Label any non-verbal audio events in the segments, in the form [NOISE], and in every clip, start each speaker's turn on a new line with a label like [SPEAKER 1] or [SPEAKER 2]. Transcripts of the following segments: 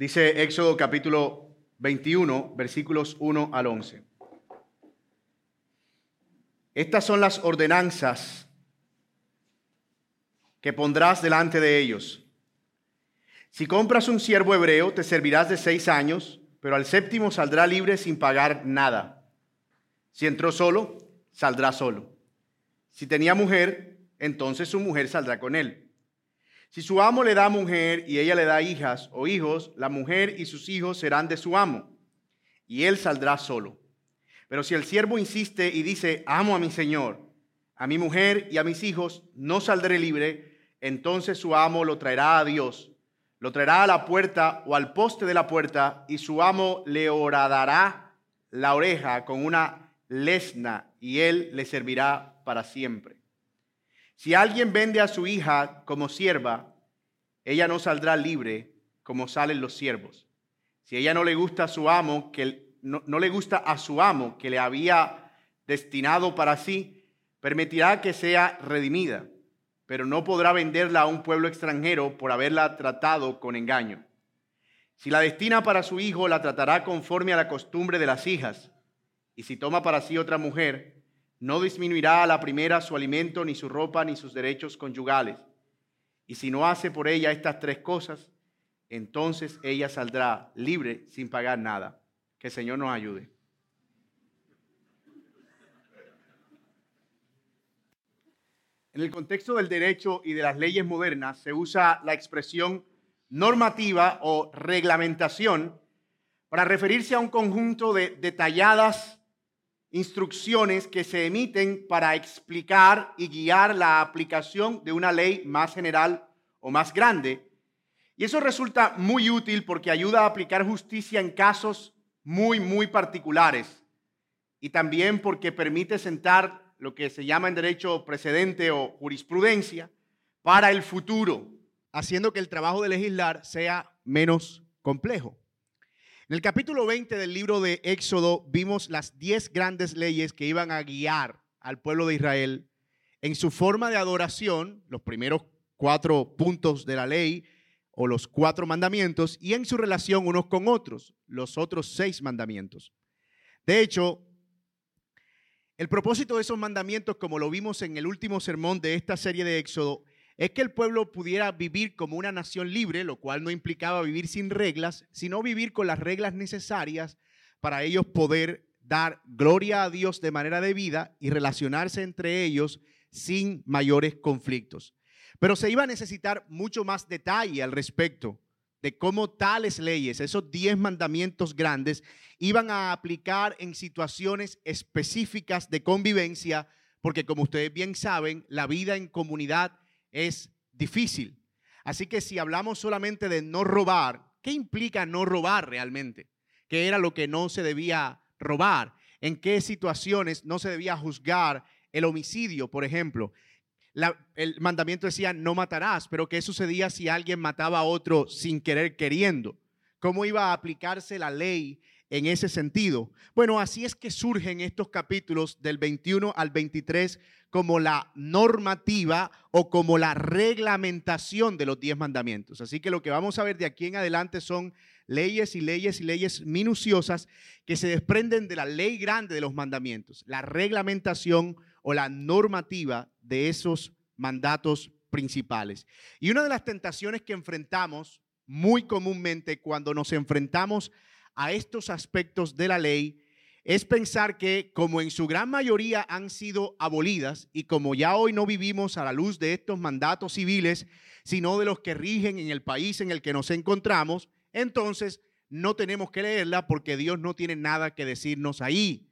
[SPEAKER 1] Dice Éxodo capítulo 21, versículos 1 al 11. Estas son las ordenanzas que pondrás delante de ellos. Si compras un siervo hebreo, te servirás de seis años, pero al séptimo saldrá libre sin pagar nada. Si entró solo, saldrá solo. Si tenía mujer, entonces su mujer saldrá con él. Si su amo le da mujer y ella le da hijas o hijos, la mujer y sus hijos serán de su amo, y él saldrá solo. Pero si el siervo insiste y dice, amo a mi señor, a mi mujer y a mis hijos, no saldré libre, entonces su amo lo traerá a Dios, lo traerá a la puerta o al poste de la puerta, y su amo le horadará la oreja con una lesna, y él le servirá para siempre. Si alguien vende a su hija como sierva, ella no saldrá libre como salen los siervos. Si ella no le gusta a su amo, que no, no, le gusta a su amo que le había destinado para sí, permitirá que sea redimida, pero no podrá venderla a un pueblo extranjero por haberla tratado con engaño. Si la destina para su hijo, la tratará conforme a la costumbre de las hijas, y si toma para sí otra mujer, no disminuirá a la primera su alimento, ni su ropa, ni sus derechos conyugales. Y si no hace por ella estas tres cosas, entonces ella saldrá libre sin pagar nada. Que Señor nos ayude. En el contexto del derecho y de las leyes modernas se usa la expresión normativa o reglamentación para referirse a un conjunto de detalladas instrucciones que se emiten para explicar y guiar la aplicación de una ley más general o más grande. Y eso resulta muy útil porque ayuda a aplicar justicia en casos muy, muy particulares. Y también porque permite sentar lo que se llama en derecho precedente o jurisprudencia para el futuro, haciendo que el trabajo de legislar sea menos complejo. En el capítulo 20 del libro de Éxodo vimos las 10 grandes leyes que iban a guiar al pueblo de Israel en su forma de adoración, los primeros cuatro puntos de la ley o los cuatro mandamientos, y en su relación unos con otros, los otros seis mandamientos. De hecho, el propósito de esos mandamientos, como lo vimos en el último sermón de esta serie de Éxodo, es que el pueblo pudiera vivir como una nación libre, lo cual no implicaba vivir sin reglas, sino vivir con las reglas necesarias para ellos poder dar gloria a Dios de manera debida y relacionarse entre ellos sin mayores conflictos. Pero se iba a necesitar mucho más detalle al respecto de cómo tales leyes, esos diez mandamientos grandes, iban a aplicar en situaciones específicas de convivencia, porque como ustedes bien saben, la vida en comunidad es difícil. Así que si hablamos solamente de no robar, ¿qué implica no robar realmente? ¿Qué era lo que no se debía robar? ¿En qué situaciones no se debía juzgar el homicidio, por ejemplo? el mandamiento decía no matarás, pero ¿qué sucedía si alguien mataba a otro sin querer queriendo? ¿Cómo iba a aplicarse la ley en ese sentido? Bueno, así es que surgen estos capítulos del 21 al 23 como la normativa o como la reglamentación de los diez mandamientos. Así que lo que vamos a ver de aquí en adelante son leyes y leyes y leyes minuciosas que se desprenden de la ley grande de los mandamientos, la reglamentación o la normativa de esos mandatos principales. Y una de las tentaciones que enfrentamos muy comúnmente cuando nos enfrentamos a estos aspectos de la ley es pensar que como en su gran mayoría han sido abolidas y como ya hoy no vivimos a la luz de estos mandatos civiles, sino de los que rigen en el país en el que nos encontramos, entonces no tenemos que leerla porque Dios no tiene nada que decirnos ahí.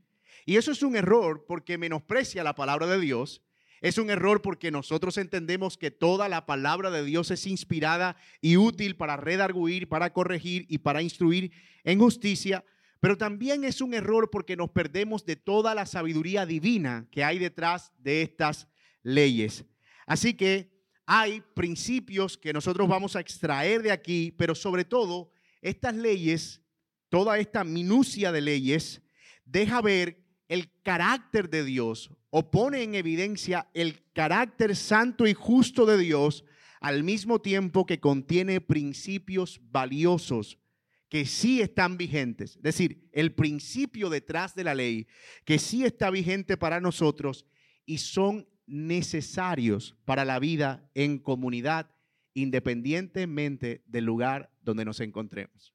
[SPEAKER 1] Y eso es un error porque menosprecia la palabra de Dios. Es un error porque nosotros entendemos que toda la palabra de Dios es inspirada y útil para redarguir, para corregir y para instruir en justicia. Pero también es un error porque nos perdemos de toda la sabiduría divina que hay detrás de estas leyes. Así que hay principios que nosotros vamos a extraer de aquí, pero sobre todo estas leyes, toda esta minucia de leyes, deja ver el carácter de Dios o pone en evidencia el carácter santo y justo de Dios al mismo tiempo que contiene principios valiosos que sí están vigentes, es decir, el principio detrás de la ley, que sí está vigente para nosotros y son necesarios para la vida en comunidad, independientemente del lugar donde nos encontremos.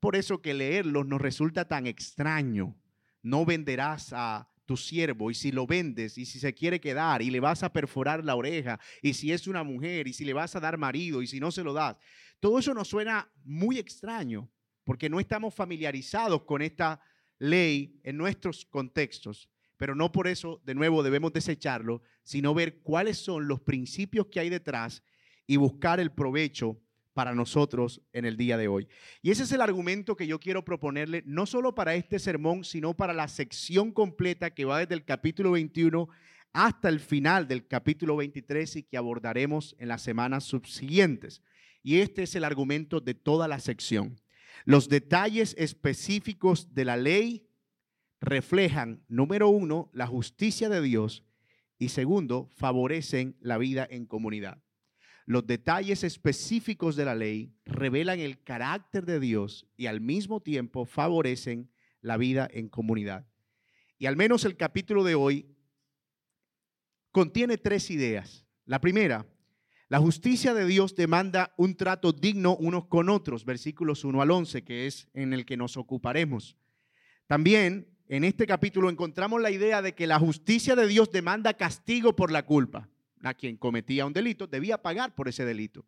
[SPEAKER 1] Por eso que leerlos nos resulta tan extraño. No venderás a tu siervo y si lo vendes y si se quiere quedar y le vas a perforar la oreja y si es una mujer y si le vas a dar marido y si no se lo das. Todo eso nos suena muy extraño porque no estamos familiarizados con esta ley en nuestros contextos. Pero no por eso, de nuevo, debemos desecharlo, sino ver cuáles son los principios que hay detrás y buscar el provecho para nosotros en el día de hoy. Y ese es el argumento que yo quiero proponerle, no solo para este sermón, sino para la sección completa que va desde el capítulo 21 hasta el final del capítulo 23 y que abordaremos en las semanas subsiguientes. Y este es el argumento de toda la sección. Los detalles específicos de la ley reflejan, número uno, la justicia de Dios y segundo, favorecen la vida en comunidad. Los detalles específicos de la ley revelan el carácter de Dios y al mismo tiempo favorecen la vida en comunidad. Y al menos el capítulo de hoy contiene tres ideas. La primera, la justicia de Dios demanda un trato digno unos con otros, versículos 1 al 11, que es en el que nos ocuparemos. También en este capítulo encontramos la idea de que la justicia de Dios demanda castigo por la culpa. A quien cometía un delito debía pagar por ese delito.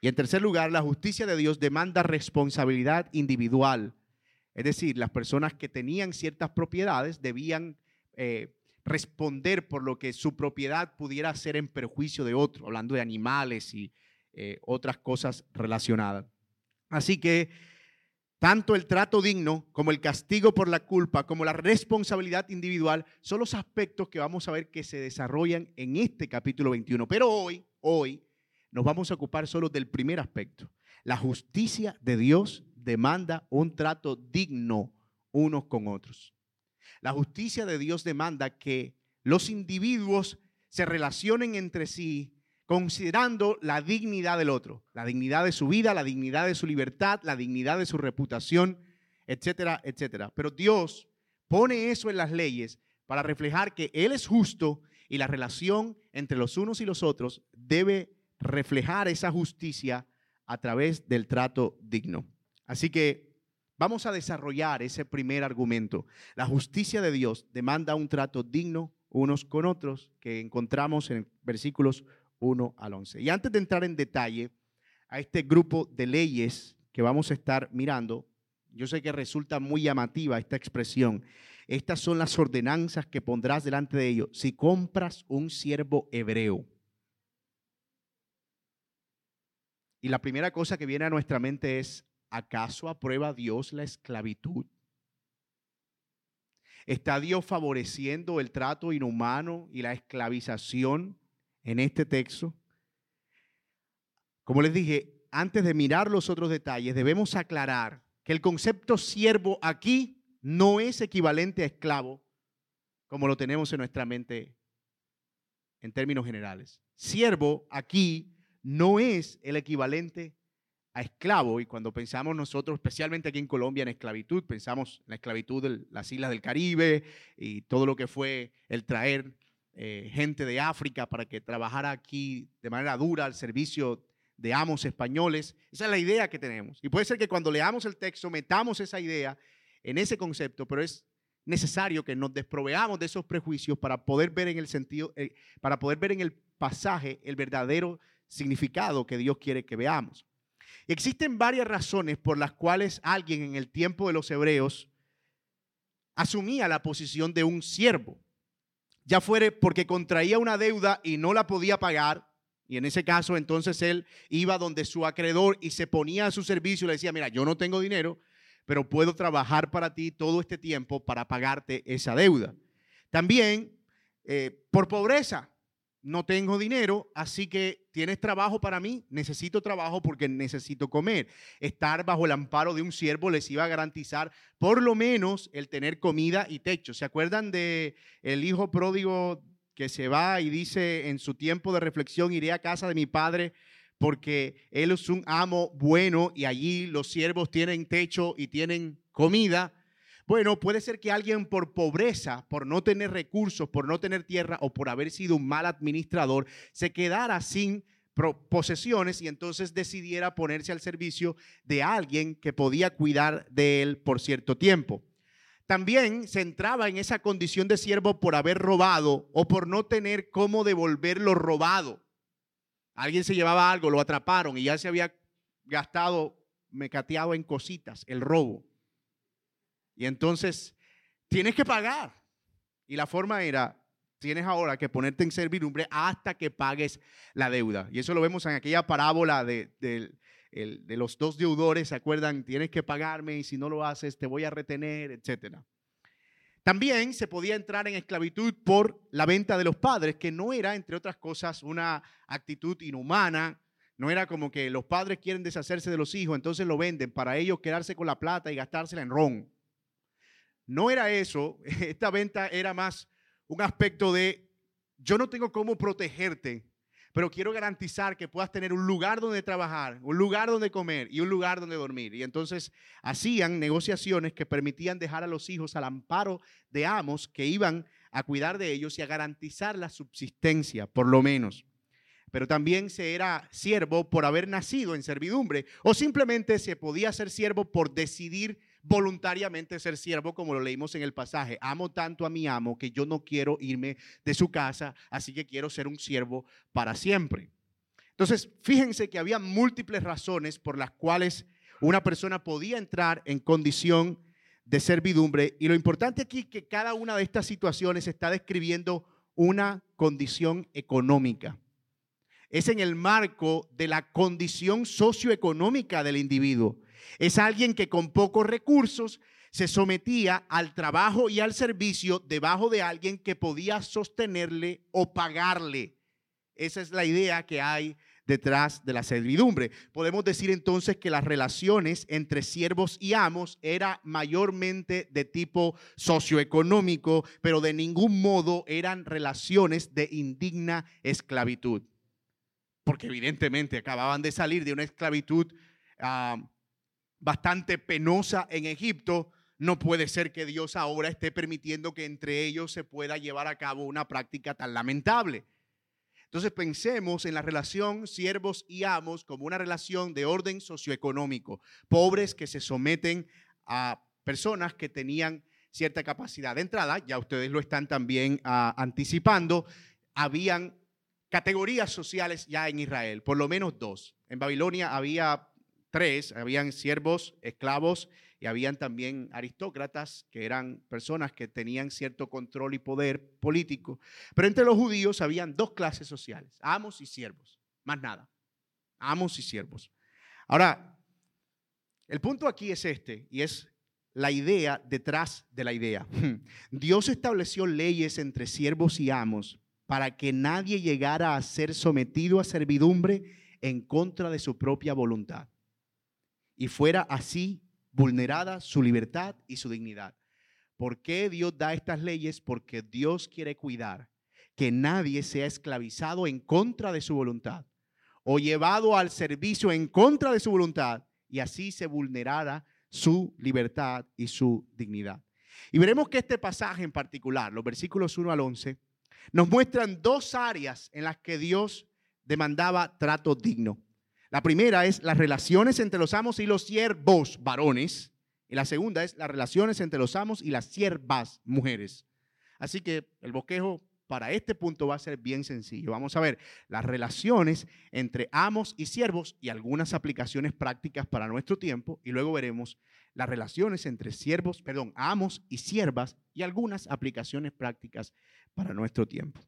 [SPEAKER 1] Y en tercer lugar, la justicia de Dios demanda responsabilidad individual. Es decir, las personas que tenían ciertas propiedades debían eh, responder por lo que su propiedad pudiera ser en perjuicio de otro, hablando de animales y eh, otras cosas relacionadas. Así que tanto el trato digno como el castigo por la culpa, como la responsabilidad individual, son los aspectos que vamos a ver que se desarrollan en este capítulo 21. Pero hoy, hoy, nos vamos a ocupar solo del primer aspecto. La justicia de Dios demanda un trato digno unos con otros. La justicia de Dios demanda que los individuos se relacionen entre sí considerando la dignidad del otro, la dignidad de su vida, la dignidad de su libertad, la dignidad de su reputación, etcétera, etcétera. Pero Dios pone eso en las leyes para reflejar que Él es justo y la relación entre los unos y los otros debe reflejar esa justicia a través del trato digno. Así que Vamos a desarrollar ese primer argumento. La justicia de Dios demanda un trato digno unos con otros que encontramos en versículos 1 al 11. Y antes de entrar en detalle a este grupo de leyes que vamos a estar mirando, yo sé que resulta muy llamativa esta expresión. Estas son las ordenanzas que pondrás delante de ellos si compras un siervo hebreo. Y la primera cosa que viene a nuestra mente es, ¿acaso aprueba Dios la esclavitud? ¿Está Dios favoreciendo el trato inhumano y la esclavización en este texto? Como les dije, antes de mirar los otros detalles, debemos aclarar que el concepto siervo aquí no es equivalente a esclavo, como lo tenemos en nuestra mente en términos generales. Siervo aquí no es el equivalente esclavo y cuando pensamos nosotros, especialmente aquí en Colombia, en esclavitud, pensamos en la esclavitud de las islas del Caribe y todo lo que fue el traer eh, gente de África para que trabajara aquí de manera dura al servicio de amos españoles. Esa es la idea que tenemos. Y puede ser que cuando leamos el texto metamos esa idea en ese concepto, pero es necesario que nos desproveamos de esos prejuicios para poder ver en el sentido, eh, para poder ver en el pasaje el verdadero significado que Dios quiere que veamos. Existen varias razones por las cuales alguien en el tiempo de los hebreos asumía la posición de un siervo, ya fuere porque contraía una deuda y no la podía pagar, y en ese caso entonces él iba donde su acreedor y se ponía a su servicio y le decía, mira, yo no tengo dinero, pero puedo trabajar para ti todo este tiempo para pagarte esa deuda. También eh, por pobreza, no tengo dinero, así que tienes trabajo para mí, necesito trabajo porque necesito comer. Estar bajo el amparo de un siervo les iba a garantizar por lo menos el tener comida y techo. ¿Se acuerdan de el hijo pródigo que se va y dice en su tiempo de reflexión, iré a casa de mi padre porque él es un amo bueno y allí los siervos tienen techo y tienen comida. Bueno, puede ser que alguien por pobreza, por no tener recursos, por no tener tierra o por haber sido un mal administrador, se quedara sin posesiones y entonces decidiera ponerse al servicio de alguien que podía cuidar de él por cierto tiempo. También se entraba en esa condición de siervo por haber robado o por no tener cómo devolver lo robado. Alguien se llevaba algo, lo atraparon y ya se había gastado, mecateado en cositas, el robo. Y entonces tienes que pagar. Y la forma era, tienes ahora que ponerte en servidumbre hasta que pagues la deuda. Y eso lo vemos en aquella parábola de, los dos deudores, ¿se acuerdan? Tienes que pagarme y si no lo haces te voy a retener, etc. También se podía entrar en esclavitud por la venta de los padres, que no era, entre otras cosas, una actitud inhumana. No era como que los padres quieren deshacerse de los hijos, entonces lo venden para ellos quedarse con la plata y gastársela en ron. No era eso. [LAUGHS] Esta venta era más un aspecto de, yo no tengo cómo protegerte, pero quiero garantizar que puedas tener un lugar donde trabajar, un lugar donde comer y un lugar donde dormir. Y entonces hacían negociaciones que permitían dejar a los hijos al amparo de amos que iban a cuidar de ellos y a garantizar la subsistencia, por lo menos. Pero también se era siervo por haber nacido en servidumbre o simplemente se podía ser siervo por decidir voluntariamente ser siervo, como lo leímos en el pasaje. Amo tanto a mi amo que yo no quiero irme de su casa, así que quiero ser un siervo para siempre. Entonces, fíjense que había múltiples razones por las cuales una persona podía entrar en condición de servidumbre. Y lo importante aquí es que cada una de estas situaciones está describiendo una condición económica. Es en el marco de la condición socioeconómica del individuo. Es alguien que con pocos recursos se sometía al trabajo y al servicio debajo de alguien que podía sostenerle o pagarle. Esa es la idea que hay detrás de la servidumbre. Podemos decir entonces que las relaciones entre siervos y amos era mayormente de tipo socioeconómico, pero de ningún modo eran relaciones de indigna esclavitud. Porque evidentemente acababan de salir de una esclavitud ah, bastante penosa en Egipto, no puede ser que Dios ahora esté permitiendo que entre ellos se pueda llevar a cabo una práctica tan lamentable. Entonces pensemos en la relación siervos y amos como una relación de orden socioeconómico. Pobres que se someten a personas que tenían cierta capacidad de entrada, ya ustedes lo están también ah, anticipando, habían categorías sociales ya en Israel, por lo menos dos. En Babilonia había tres, habían siervos, esclavos y habían también aristócratas, que eran personas que tenían cierto control y poder político. Pero entre los judíos habían dos clases sociales, amos y siervos, más nada, amos y siervos. Ahora, el punto aquí es este, y es la idea detrás de la idea. [LAUGHS] Dios estableció leyes entre siervos y amos para que nadie llegara a ser sometido a servidumbre en contra de su propia voluntad y fuera así vulnerada su libertad y su dignidad. ¿Por qué Dios da estas leyes? Porque Dios quiere cuidar que nadie sea esclavizado en contra de su voluntad o llevado al servicio en contra de su voluntad y así se vulnerara su libertad y su dignidad. Y veremos que este pasaje en particular, los versículos 1 al 11, nos muestran dos áreas en las que Dios demandaba trato digno. La primera es las relaciones entre los amos y los siervos varones. Y la segunda es las relaciones entre los amos y las siervas mujeres. Así que el bosquejo para este punto va a ser bien sencillo. Vamos a ver las relaciones entre amos y siervos y algunas aplicaciones prácticas para nuestro tiempo. Y luego veremos las relaciones entre siervos, perdón, amos y siervas y algunas aplicaciones prácticas para nuestro tiempo.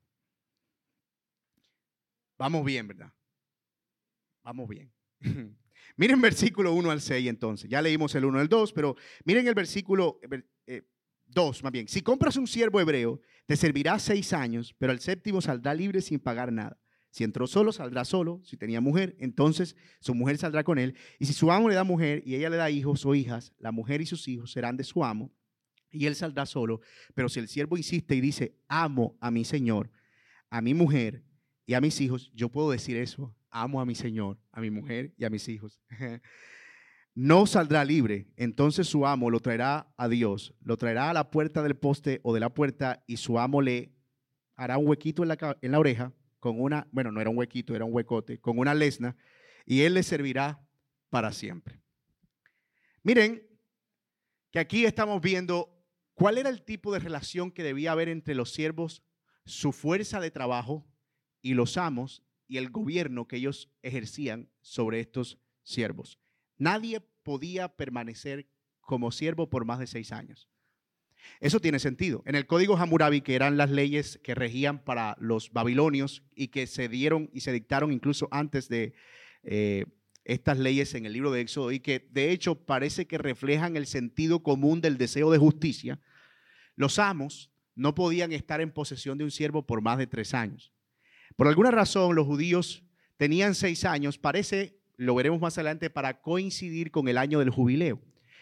[SPEAKER 1] Vamos bien, ¿verdad? Vamos bien. [LAUGHS] miren versículo 1 al 6 entonces. Ya leímos el 1 al 2, pero miren el versículo 2 eh, más bien. Si compras un siervo hebreo, te servirá seis años, pero al séptimo saldrá libre sin pagar nada. Si entró solo, saldrá solo. Si tenía mujer, entonces su mujer saldrá con él. Y si su amo le da mujer y ella le da hijos o hijas, la mujer y sus hijos serán de su amo y él saldrá solo. Pero si el siervo insiste y dice, amo a mi señor, a mi mujer y a mis hijos, yo puedo decir eso amo a mi Señor, a mi mujer y a mis hijos, [LAUGHS] no saldrá libre. Entonces su amo lo traerá a Dios, lo traerá a la puerta del poste o de la puerta y su amo le hará un huequito en la, oreja con una, bueno, no era un huequito, era un huecote, con una lesna y él le servirá para siempre. Miren que aquí estamos viendo cuál era el tipo de relación que debía haber entre los siervos, su fuerza de trabajo y los amos y el gobierno que ellos ejercían sobre estos siervos. Nadie podía permanecer como siervo por más de seis años. Eso tiene sentido. En el código Hammurabi, que eran las leyes que regían para los babilonios y que se dieron y se dictaron incluso antes de eh, estas leyes en el libro de Éxodo y que de hecho parece que reflejan el sentido común del deseo de justicia, los amos no podían estar en posesión de un siervo por más de tres años. Por alguna razón los judíos tenían seis años, parece, lo veremos más adelante, para coincidir con el año del jubileo.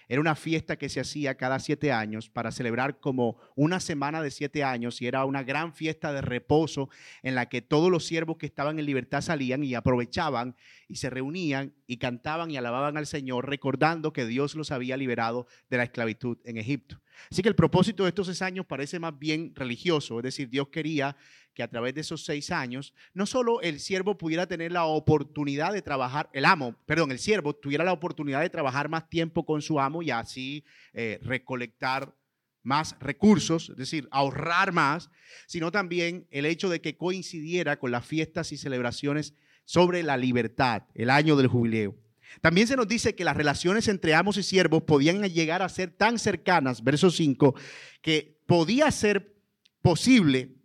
[SPEAKER 1] Era una fiesta que se hacía cada siete años para celebrar como una semana de siete años y era una gran fiesta de reposo en la que todos los siervos que estaban en libertad salían y aprovechaban y se reunían y cantaban y alababan al Señor recordando que Dios los había liberado de la esclavitud en Egipto. Así que el propósito de estos seis años parece más bien religioso, es decir, Dios quería que a través de esos seis años, no solo el siervo pudiera tener la oportunidad de trabajar, el amo, perdón, el siervo tuviera la oportunidad de trabajar más tiempo con su amo y así eh, recolectar más recursos, es decir, ahorrar más, sino también el hecho de que coincidiera con las fiestas y celebraciones sobre la libertad, el año del jubileo. También se nos dice que las relaciones entre amos y siervos podían llegar a ser tan cercanas, verso 5, que podía ser posible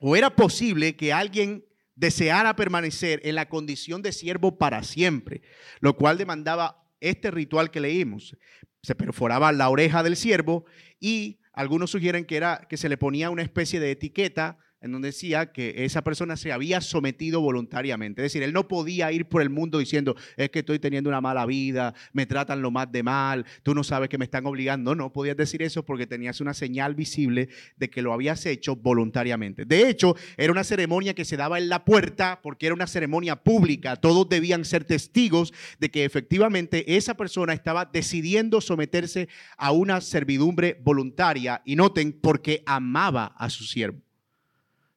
[SPEAKER 1] o era posible que alguien deseara permanecer en la condición de siervo para siempre, lo cual demandaba este ritual que leímos. Se perforaba la oreja del siervo y algunos sugieren que era que se le ponía una especie de etiqueta en donde decía que esa persona se había sometido voluntariamente. Es decir, él no podía ir por el mundo diciendo, es que estoy teniendo una mala vida, me tratan lo más de mal, tú no sabes que me están obligando. No, no podías decir eso porque tenías una señal visible de que lo habías hecho voluntariamente. De hecho, era una ceremonia que se daba en la puerta porque era una ceremonia pública. Todos debían ser testigos de que efectivamente esa persona estaba decidiendo someterse a una servidumbre voluntaria. Y noten, porque amaba a su siervo.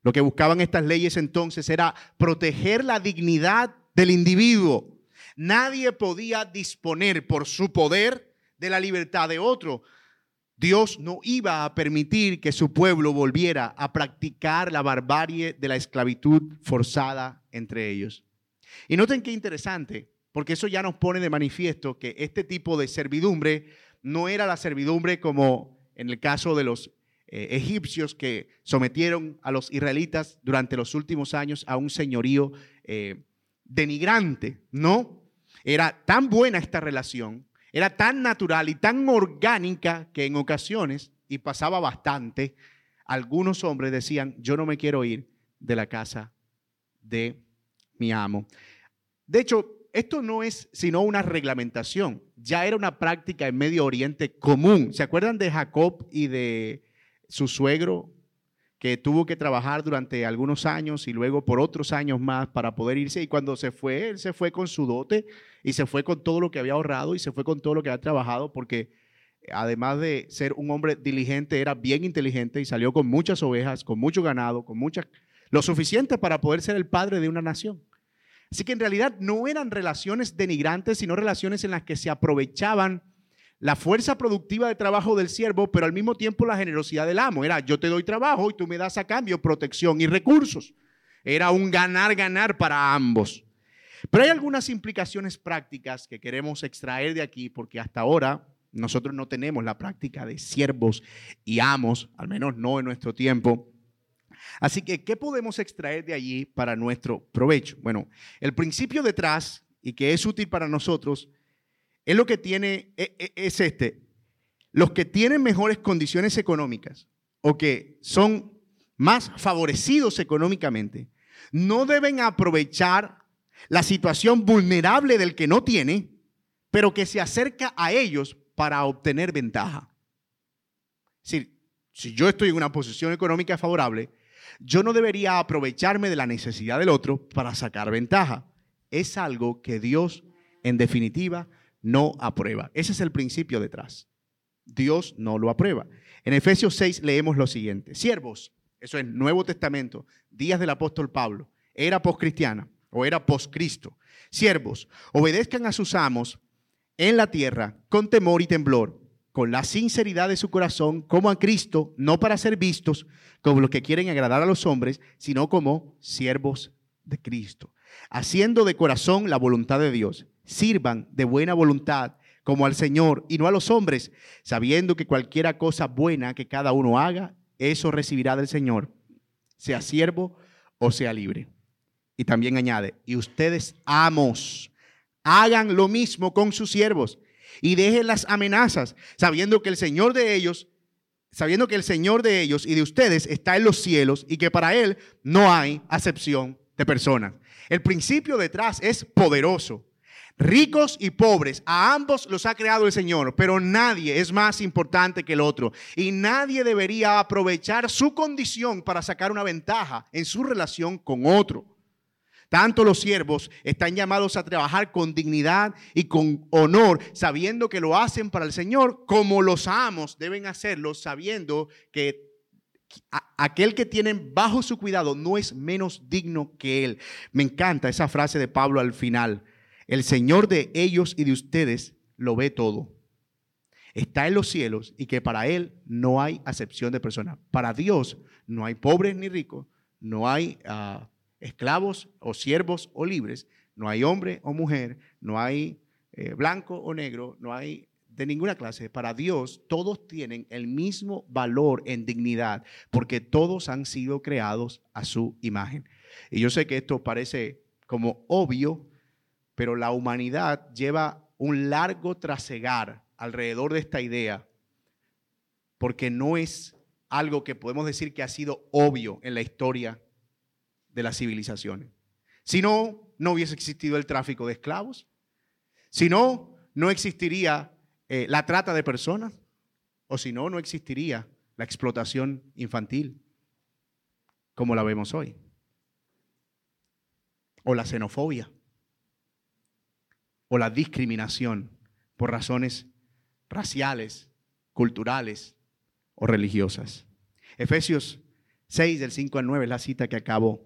[SPEAKER 1] Lo que buscaban estas leyes entonces era proteger la dignidad del individuo. Nadie podía disponer por su poder de la libertad de otro. Dios no iba a permitir que su pueblo volviera a practicar la barbarie de la esclavitud forzada entre ellos. Y noten qué interesante, porque eso ya nos pone de manifiesto que este tipo de servidumbre no era la servidumbre como en el caso de los eh, egipcios que sometieron a los israelitas durante los últimos años a un señorío eh, denigrante, ¿no? Era tan buena esta relación, era tan natural y tan orgánica que en ocasiones, y pasaba bastante, algunos hombres decían, yo no me quiero ir de la casa de mi amo. De hecho, esto no es sino una reglamentación, ya era una práctica en Medio Oriente común. ¿Se acuerdan de Jacob y de su suegro, que tuvo que trabajar durante algunos años y luego por otros años más para poder irse. Y cuando se fue, él se fue con su dote y se fue con todo lo que había ahorrado y se fue con todo lo que había trabajado porque además de ser un hombre diligente, era bien inteligente y salió con muchas ovejas, con mucho ganado, con muchas, lo suficiente para poder ser el padre de una nación. Así que en realidad no eran relaciones denigrantes, sino relaciones en las que se aprovechaban la fuerza productiva de trabajo del siervo, pero al mismo tiempo la generosidad del amo. Era yo te doy trabajo y tú me das a cambio protección y recursos. Era un ganar-ganar para ambos. Pero hay algunas implicaciones prácticas que queremos extraer de aquí porque hasta ahora nosotros no tenemos la práctica de siervos y amos, al menos no en nuestro tiempo. Así que, ¿qué podemos extraer de allí para nuestro provecho? Bueno, el principio detrás y que es útil para nosotros es lo que tiene, e, e, es este. Los que tienen mejores condiciones económicas o que son más favorecidos económicamente, no deben aprovechar la situación vulnerable del que no tiene, pero que se acerca a ellos para obtener ventaja. Es decir, si yo estoy en una posición económica favorable, yo no debería aprovecharme de la necesidad del otro para sacar ventaja. es algo que Dios, en definitiva, no aprueba. Ese es el principio detrás. Dios no lo aprueba. En Efesios 6 leemos lo siguiente. Siervos, eso es Nuevo Testamento, días del apóstol Pablo, era poscristiana o era poscristo. Siervos, obedezcan a sus amos en la tierra con temor y temblor, con la sinceridad de su corazón, como a Cristo, no para ser vistos como los que quieren agradar a los hombres, sino como siervos de Cristo, haciendo de corazón la voluntad de Dios. Sirvan de buena voluntad como al Señor y no a los hombres, sabiendo que cualquiera cosa buena que cada uno haga, eso recibirá del Señor, sea siervo o sea libre. Y también añade, y ustedes amos, hagan lo mismo con sus siervos y dejen las amenazas, sabiendo que el Señor de ellos, sabiendo que el Señor de ellos y de ustedes está en los cielos y que para Él no hay acepción de personas. El principio detrás es poderoso. Ricos y pobres, a ambos los ha creado el Señor, pero nadie es más importante que el otro. Y nadie debería aprovechar su condición para sacar una ventaja en su relación con otro. Tanto los siervos están llamados a trabajar con dignidad y con honor, sabiendo que lo hacen para el Señor, como los amos deben hacerlo, sabiendo que aquel que tienen bajo su cuidado no es menos digno que él. Me encanta esa frase de Pablo al final. El Señor de ellos y de ustedes lo ve todo. Está en los cielos y que para Él no hay acepción de personas. Para Dios no hay pobres ni ricos, no hay ah, esclavos o siervos o libres, no hay hombre o mujer, no hay eh, blanco o negro, no hay de ninguna clase. Para Dios todos tienen el mismo valor en dignidad, porque todos han sido creados a su imagen. Y yo sé que esto parece como obvio, pero la humanidad lleva un largo trasegar alrededor de esta idea, porque no es algo que podemos decir que ha sido obvio en la historia de las civilizaciones. Si no, no hubiese existido el tráfico de esclavos. Si no, no existiría eh, la trata de personas. O si no, no existiría la explotación infantil como la vemos hoy. O la xenofobia. O la discriminación por razones raciales, culturales o religiosas. Efesios 6 del 5 al 9 es la cita que acabo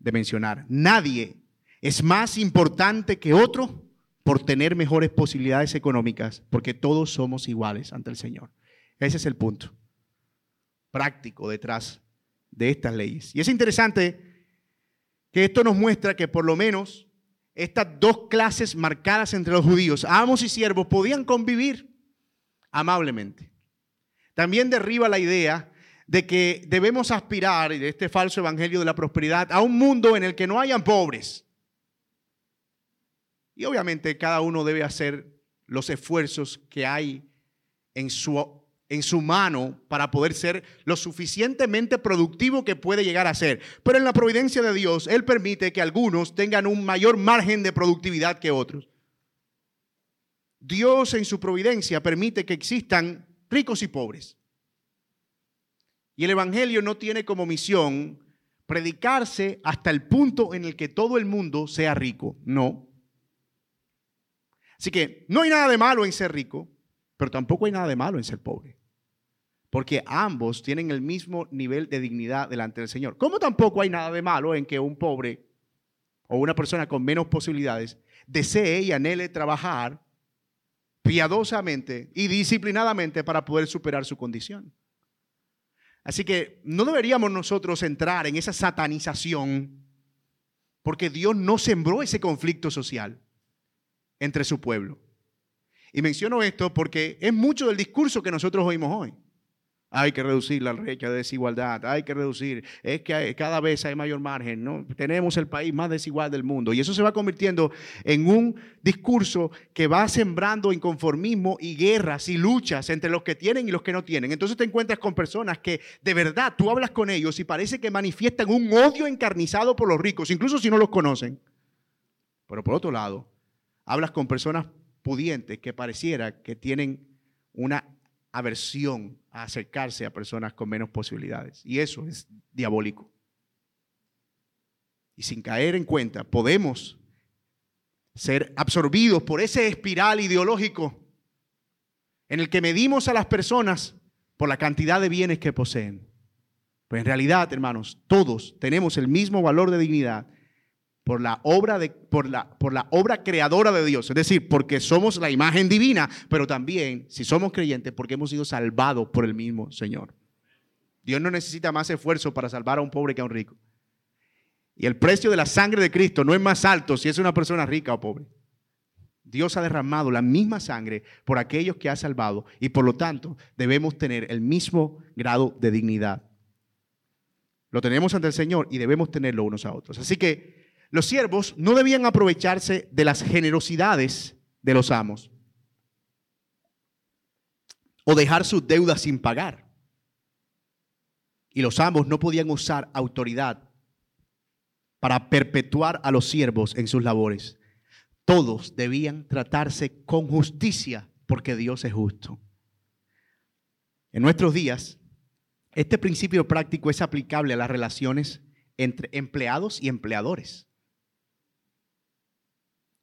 [SPEAKER 1] de mencionar. Nadie es más importante que otro por tener mejores posibilidades económicas, porque todos somos iguales ante el Señor. Ese es el punto práctico detrás de estas leyes. Y es interesante que esto nos muestra que por lo menos estas dos clases marcadas entre los judíos, amos y siervos, podían convivir amablemente. También derriba la idea de que debemos aspirar, de este falso evangelio de la prosperidad, a un mundo en el que no hayan pobres. Y obviamente cada uno debe hacer los esfuerzos que hay en su, en su mano para poder ser lo suficientemente productivo que puede llegar a ser. Pero en la providencia de Dios, Él permite que algunos tengan un mayor margen de productividad que otros. Dios en su providencia permite que existan ricos y pobres. Y el Evangelio no tiene como misión predicarse hasta el punto en el que todo el mundo sea rico. No. Así que no hay nada de malo en ser rico, pero tampoco hay nada de malo en ser pobre. Porque ambos tienen el mismo nivel de dignidad delante del Señor. Como tampoco hay nada de malo en que un pobre o una persona con menos posibilidades desee y anhele trabajar piadosamente y disciplinadamente para poder superar su condición. Así que no deberíamos nosotros entrar en esa satanización porque Dios no sembró ese conflicto social entre su pueblo. Y menciono esto porque es mucho del discurso que nosotros oímos hoy. Hay que reducir la brecha de desigualdad, hay que reducir, es que cada vez hay mayor margen, ¿no? Tenemos el país más desigual del mundo y eso se va convirtiendo en un discurso que va sembrando inconformismo y guerras y luchas entre los que tienen y los que no tienen. Entonces te encuentras con personas que de verdad tú hablas con ellos y parece que manifiestan un odio encarnizado por los ricos, incluso si no los conocen. Pero por otro lado, hablas con personas pudientes que pareciera que tienen una aversión a acercarse a personas con menos posibilidades. Y eso es diabólico. Y sin caer en cuenta, podemos ser absorbidos por ese espiral ideológico en el que medimos a las personas por la cantidad de bienes que poseen. Pues en realidad, hermanos, todos tenemos el mismo valor de dignidad por la obra de, por la, por la obra creadora de Dios, es decir, porque somos la imagen divina, pero también, si somos creyentes, porque hemos sido salvados por el mismo Señor. Dios no necesita más esfuerzo para salvar a un pobre que a un rico. Y el precio de la sangre de Cristo no es más alto si es una persona rica o pobre. Dios ha derramado la misma sangre por aquellos que ha salvado y por lo tanto debemos tener el mismo grado de dignidad. Lo tenemos ante el Señor y debemos tenerlo unos a otros. Así que los siervos no debían aprovecharse de las generosidades de los amos o dejar sus deudas sin pagar. Y los amos no podían usar autoridad para perpetuar a los siervos en sus labores. Todos debían tratarse con justicia porque Dios es justo. En nuestros días, este principio práctico es aplicable a las relaciones entre empleados y empleadores.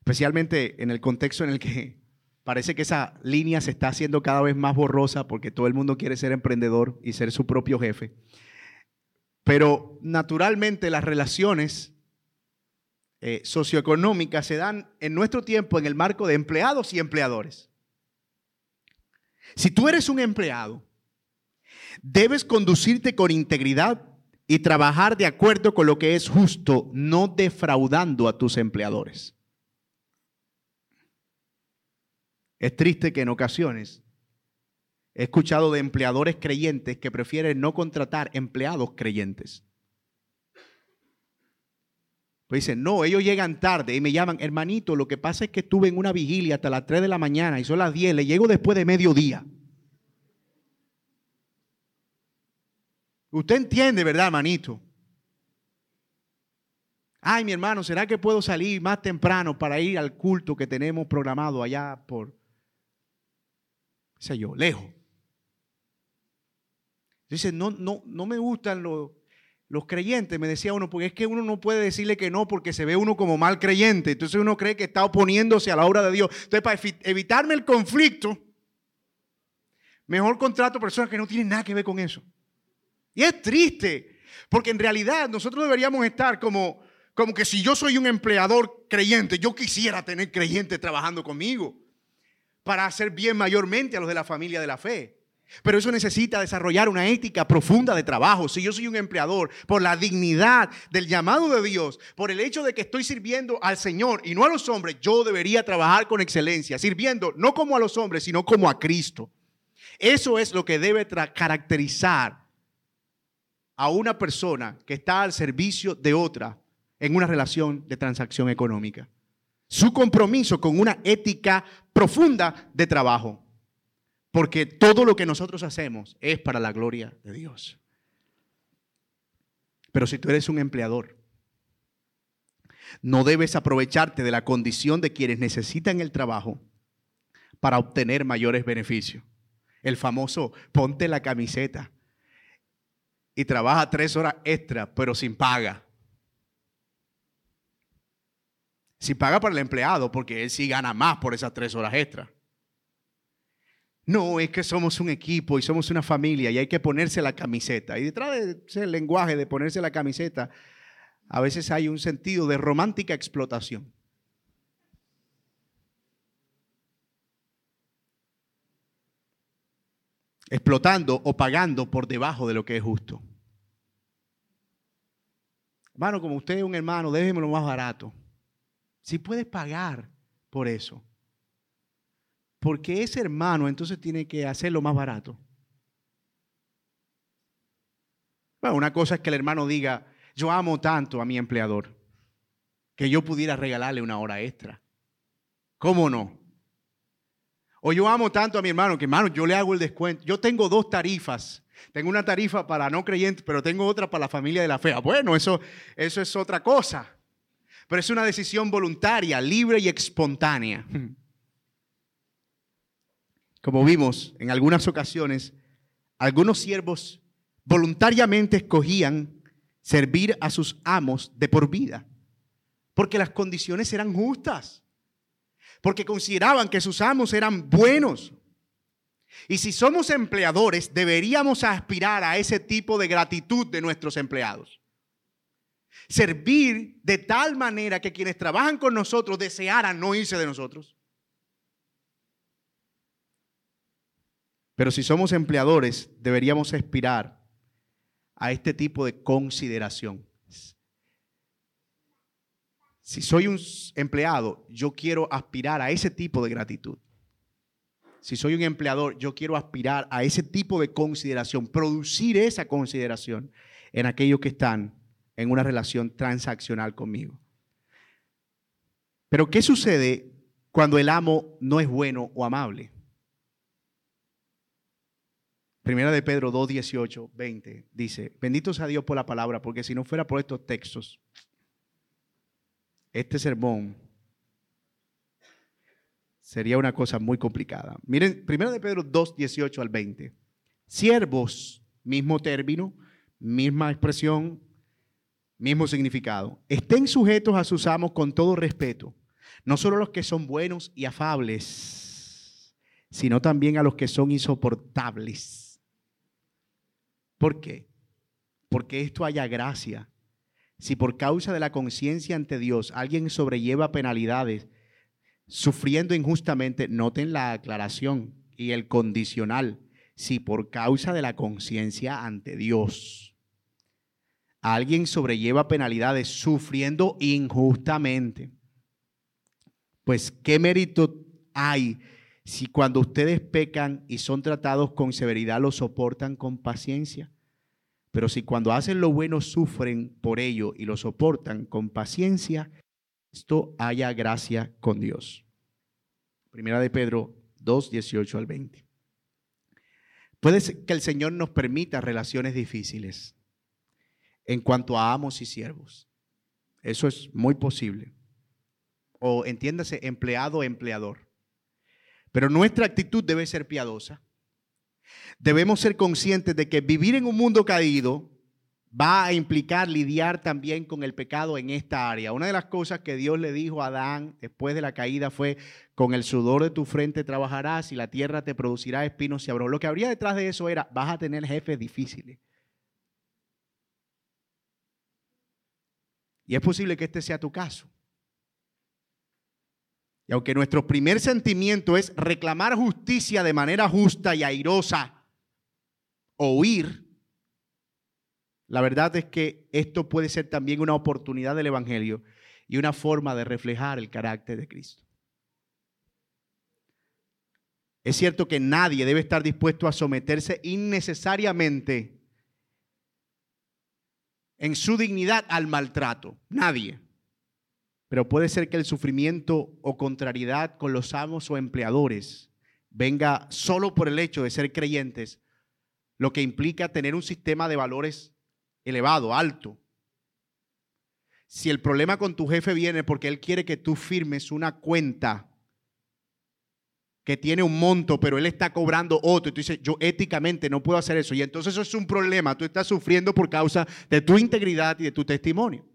[SPEAKER 1] Especialmente en el contexto en el que parece que esa línea se está haciendo cada vez más borrosa porque todo el mundo quiere ser emprendedor y ser su propio jefe. Pero naturalmente las relaciones eh, socioeconómicas se dan en nuestro tiempo en el marco de empleados y empleadores. Si tú eres un empleado, debes conducirte con integridad y trabajar de acuerdo con lo que es justo, no defraudando a tus empleadores. Es triste que en ocasiones He escuchado de empleadores creyentes que prefieren no contratar empleados creyentes. Pues dicen, no, ellos llegan tarde y me llaman, hermanito, lo que pasa es que estuve en una vigilia hasta las 3 de la mañana y son las 10, le llego después de mediodía. Usted entiende, ¿verdad, hermanito? Ay, mi hermano, ¿será que puedo salir más temprano para ir al culto que tenemos programado allá por, sé yo, lejos? Dice, no, no, no me gustan los, los creyentes, me decía uno, porque es que uno no puede decirle que no porque se ve uno como mal creyente. Entonces uno cree que está oponiéndose a la obra de Dios. Entonces, para evitarme el conflicto, mejor contrato personas que no tienen nada que ver con eso. Y es triste, porque en realidad nosotros deberíamos estar como, como que si yo soy un empleador creyente, yo quisiera tener creyentes trabajando conmigo para hacer bien mayormente a los de la familia de la fe. Pero eso necesita desarrollar una ética profunda de trabajo. Si yo soy un empleador, por la dignidad del llamado de Dios, por el hecho de que estoy sirviendo al Señor y no a los hombres, yo debería trabajar con excelencia, sirviendo no como a los hombres, sino como a Cristo. Eso es lo que debe caracterizar a una persona que está al servicio de otra en una relación de transacción económica. Su compromiso con una ética profunda de trabajo. Porque todo lo que nosotros hacemos es para la gloria de Dios. Pero si tú eres un empleador, no debes aprovecharte de la condición de quienes necesitan el trabajo para obtener mayores beneficios. El famoso ponte la camiseta y trabaja tres horas extra, pero sin paga. Sin paga para el empleado, porque él sí gana más por esas tres horas extra. No, es que somos un equipo y somos una familia y hay que ponerse la camiseta. Y detrás de ese lenguaje de ponerse la camiseta, a veces hay un sentido de romántica explotación. Explotando o pagando por debajo de lo que es justo. Hermano, como usted es un hermano, déjeme lo más barato. Si puedes pagar por eso, porque ese hermano entonces tiene que hacerlo más barato. Bueno, una cosa es que el hermano diga, yo amo tanto a mi empleador, que yo pudiera regalarle una hora extra. ¿Cómo no? O yo amo tanto a mi hermano que, hermano, yo le hago el descuento. Yo tengo dos tarifas. Tengo una tarifa para no creyentes, pero tengo otra para la familia de la fe. Ah, bueno, eso, eso es otra cosa. Pero es una decisión voluntaria, libre y espontánea. como vimos en algunas ocasiones, algunos siervos voluntariamente escogían servir a sus amos de por vida, porque las condiciones eran justas. porque consideraban que sus amos eran buenos. Y si somos empleadores, deberíamos aspirar a ese tipo de gratitud de nuestros empleados. Servir de tal manera que quienes trabajan con nosotros desearan no irse de nosotros. Pero si somos empleadores, deberíamos aspirar a este tipo de consideración. Si soy un empleado, yo quiero aspirar a ese tipo de gratitud. Si soy un empleador, yo quiero aspirar a ese tipo de consideración, producir esa consideración en aquellos que están en una relación transaccional conmigo. Pero ¿qué sucede cuando el amo no es bueno o amable? Primera de Pedro 2, 18, 20 dice, bendito sea Dios por la palabra, porque si no fuera por estos textos, este sermón sería una cosa muy complicada. Miren, primero de Pedro 2, 18 al 20. Siervos, mismo término, misma expresión, mismo significado. Estén sujetos a sus amos con todo respeto, no solo los que son buenos y afables, sino también a los que son insoportables. ¿Por qué? Porque esto haya gracia si por causa de la conciencia ante Dios alguien sobrelleva penalidades sufriendo injustamente, noten la aclaración y el condicional. Si por causa de la conciencia ante Dios alguien sobrelleva penalidades sufriendo injustamente, pues qué mérito hay si cuando ustedes pecan y son tratados con severidad lo soportan con paciencia. Pero si cuando hacen lo bueno sufren por ello y lo soportan con paciencia, esto haya gracia con Dios. Primera de Pedro 2, 18 al 20. Puede que el Señor nos permita relaciones difíciles en cuanto a amos y siervos. Eso es muy posible. O entiéndase, empleado, empleador. Pero nuestra actitud debe ser piadosa debemos ser conscientes de que vivir en un mundo caído va a implicar lidiar también con el pecado en esta área. Una de las cosas que Dios le dijo a Adán después de la caída fue, con el sudor de tu frente trabajarás y la tierra te producirá espinos y abro. Lo que habría detrás de eso era, vas a tener jefes difíciles. Y es posible que este sea tu caso. Y aunque nuestro primer sentimiento es reclamar justicia de manera justa y airosa, o huir, la verdad es que esto puede ser también una oportunidad del Evangelio y una forma de reflejar el carácter de Cristo. Es cierto que nadie debe estar dispuesto a someterse innecesariamente en su dignidad al maltrato. Nadie. Pero puede ser que el sufrimiento o contrariedad con los amos o empleadores venga solo por el hecho de ser creyentes, lo que implica tener un sistema de valores elevado, alto. Si el problema con tu jefe viene porque él quiere que tú firmes una cuenta que tiene un monto, pero él está cobrando otro, y tú dices, yo éticamente no puedo hacer eso, y entonces eso es un problema, tú estás sufriendo por causa de tu integridad y de tu testimonio.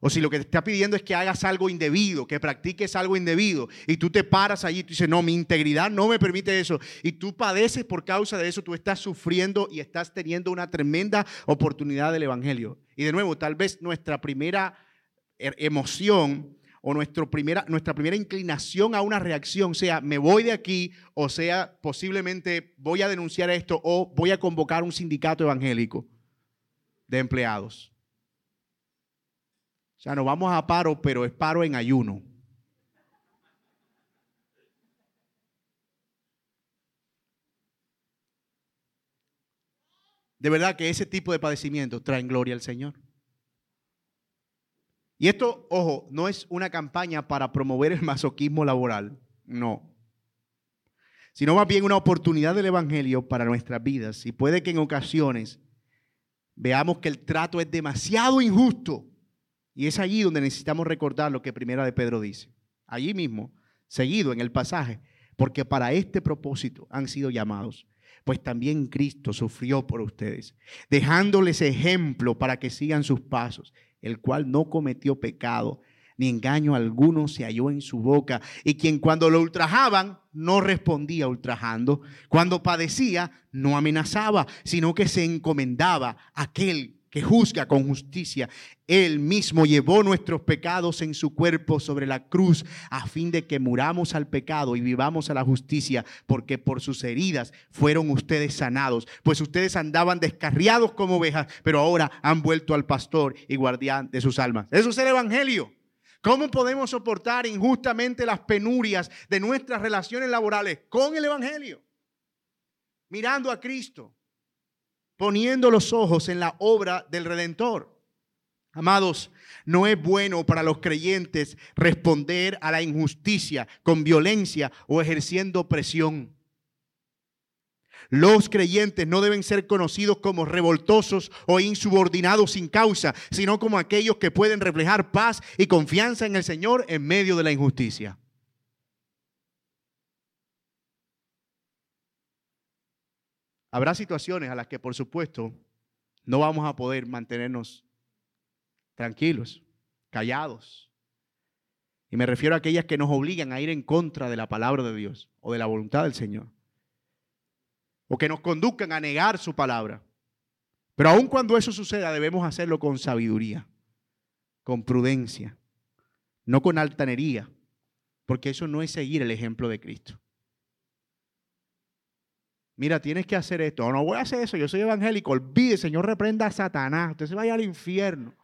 [SPEAKER 1] O si lo que te está pidiendo es que hagas algo indebido, que practiques algo indebido, y tú te paras allí y tú dices, no, mi integridad no me permite eso, y tú padeces por causa de eso, tú estás sufriendo y estás teniendo una tremenda oportunidad del Evangelio. Y de nuevo, tal vez nuestra primera er, emoción o nuestra primera, nuestra primera inclinación a una reacción sea, me voy de aquí, o sea, posiblemente voy a denunciar esto o voy a convocar un sindicato evangélico de empleados. O sea, nos vamos a paro, pero es paro en ayuno. De verdad que ese tipo de padecimientos traen gloria al Señor. Y esto, ojo, no es una campaña para promover el masoquismo laboral, no. Sino más bien una oportunidad del Evangelio para nuestras vidas. Y puede que en ocasiones veamos que el trato es demasiado injusto y es allí donde necesitamos recordar lo que Primera de Pedro dice. Allí mismo, seguido en el pasaje, porque para este propósito han sido llamados, pues también Cristo sufrió por ustedes, dejándoles ejemplo para que sigan sus pasos, el cual no cometió pecado,
[SPEAKER 2] ni engaño alguno se halló en su boca, y quien cuando lo ultrajaban no respondía ultrajando, cuando padecía no amenazaba, sino que se encomendaba a aquel que juzga con justicia. Él mismo llevó nuestros pecados en su cuerpo sobre la cruz, a fin de que muramos al pecado y vivamos a la justicia, porque por sus heridas fueron ustedes sanados, pues ustedes andaban descarriados como ovejas, pero ahora han vuelto al pastor y guardián de sus almas. Eso es el Evangelio. ¿Cómo podemos soportar injustamente las penurias de nuestras relaciones laborales con el Evangelio? Mirando a Cristo, poniendo los ojos en la obra del Redentor. Amados, no es bueno para los creyentes responder a la injusticia con violencia o ejerciendo presión. Los creyentes no deben ser conocidos como revoltosos o insubordinados sin causa, sino como aquellos que pueden reflejar paz y confianza en el Señor en medio de la injusticia. Habrá situaciones a las que, por supuesto, no vamos a poder mantenernos tranquilos, callados. Y me refiero a aquellas que nos obligan a ir en contra de la palabra de Dios o de la voluntad del Señor. O que nos conduzcan a negar su palabra. Pero aun cuando eso suceda, debemos hacerlo con sabiduría, con prudencia, no con altanería, porque eso no es seguir el ejemplo de Cristo mira, tienes que hacer esto. No, voy a hacer eso, yo soy evangélico. Olvide, Señor, reprenda a Satanás. Usted se vaya al infierno.